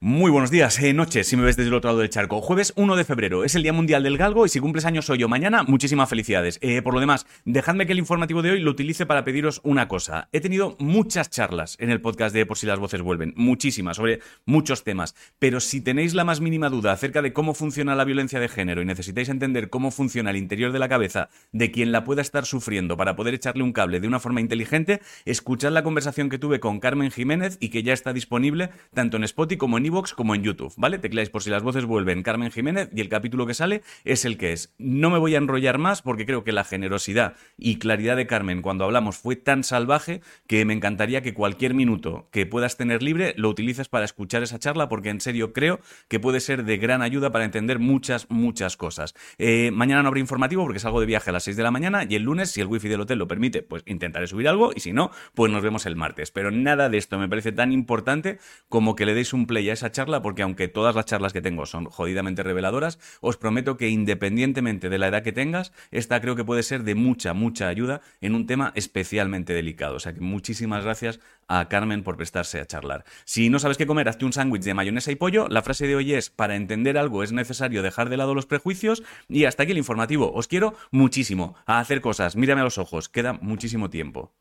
Muy buenos días, eh, noches, si me ves desde el otro lado del charco. Jueves 1 de febrero, es el Día Mundial del Galgo y si cumples años soy yo mañana, muchísimas felicidades. Eh, por lo demás, dejadme que el informativo de hoy lo utilice para pediros una cosa. He tenido muchas charlas en el podcast de Por si las voces vuelven, muchísimas, sobre muchos temas, pero si tenéis la más mínima duda acerca de cómo funciona la violencia de género y necesitáis entender cómo funciona el interior de la cabeza de quien la pueda estar sufriendo para poder echarle un cable de una forma inteligente, escuchad la conversación que tuve con Carmen Jiménez y que ya está disponible tanto en Spotify como en como en YouTube, ¿vale? Tecleáis por si las voces vuelven Carmen Jiménez y el capítulo que sale es el que es. No me voy a enrollar más porque creo que la generosidad y claridad de Carmen cuando hablamos fue tan salvaje que me encantaría que cualquier minuto que puedas tener libre lo utilices para escuchar esa charla porque en serio creo que puede ser de gran ayuda para entender muchas, muchas cosas. Eh, mañana no habrá informativo porque salgo de viaje a las 6 de la mañana y el lunes, si el wifi del hotel lo permite, pues intentaré subir algo y si no, pues nos vemos el martes. Pero nada de esto me parece tan importante como que le deis un play a esa charla porque aunque todas las charlas que tengo son jodidamente reveladoras, os prometo que independientemente de la edad que tengas, esta creo que puede ser de mucha, mucha ayuda en un tema especialmente delicado. O sea que muchísimas gracias a Carmen por prestarse a charlar. Si no sabes qué comer, hazte un sándwich de mayonesa y pollo. La frase de hoy es, para entender algo es necesario dejar de lado los prejuicios y hasta aquí el informativo. Os quiero muchísimo a hacer cosas. Mírame a los ojos, queda muchísimo tiempo.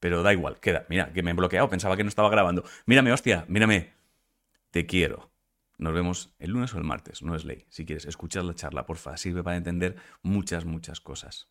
Pero da igual, queda. Mira, que me he bloqueado, pensaba que no estaba grabando. Mírame, hostia, mírame. Te quiero. Nos vemos el lunes o el martes, no es ley. Si quieres escuchar la charla, porfa, sirve para entender muchas, muchas cosas.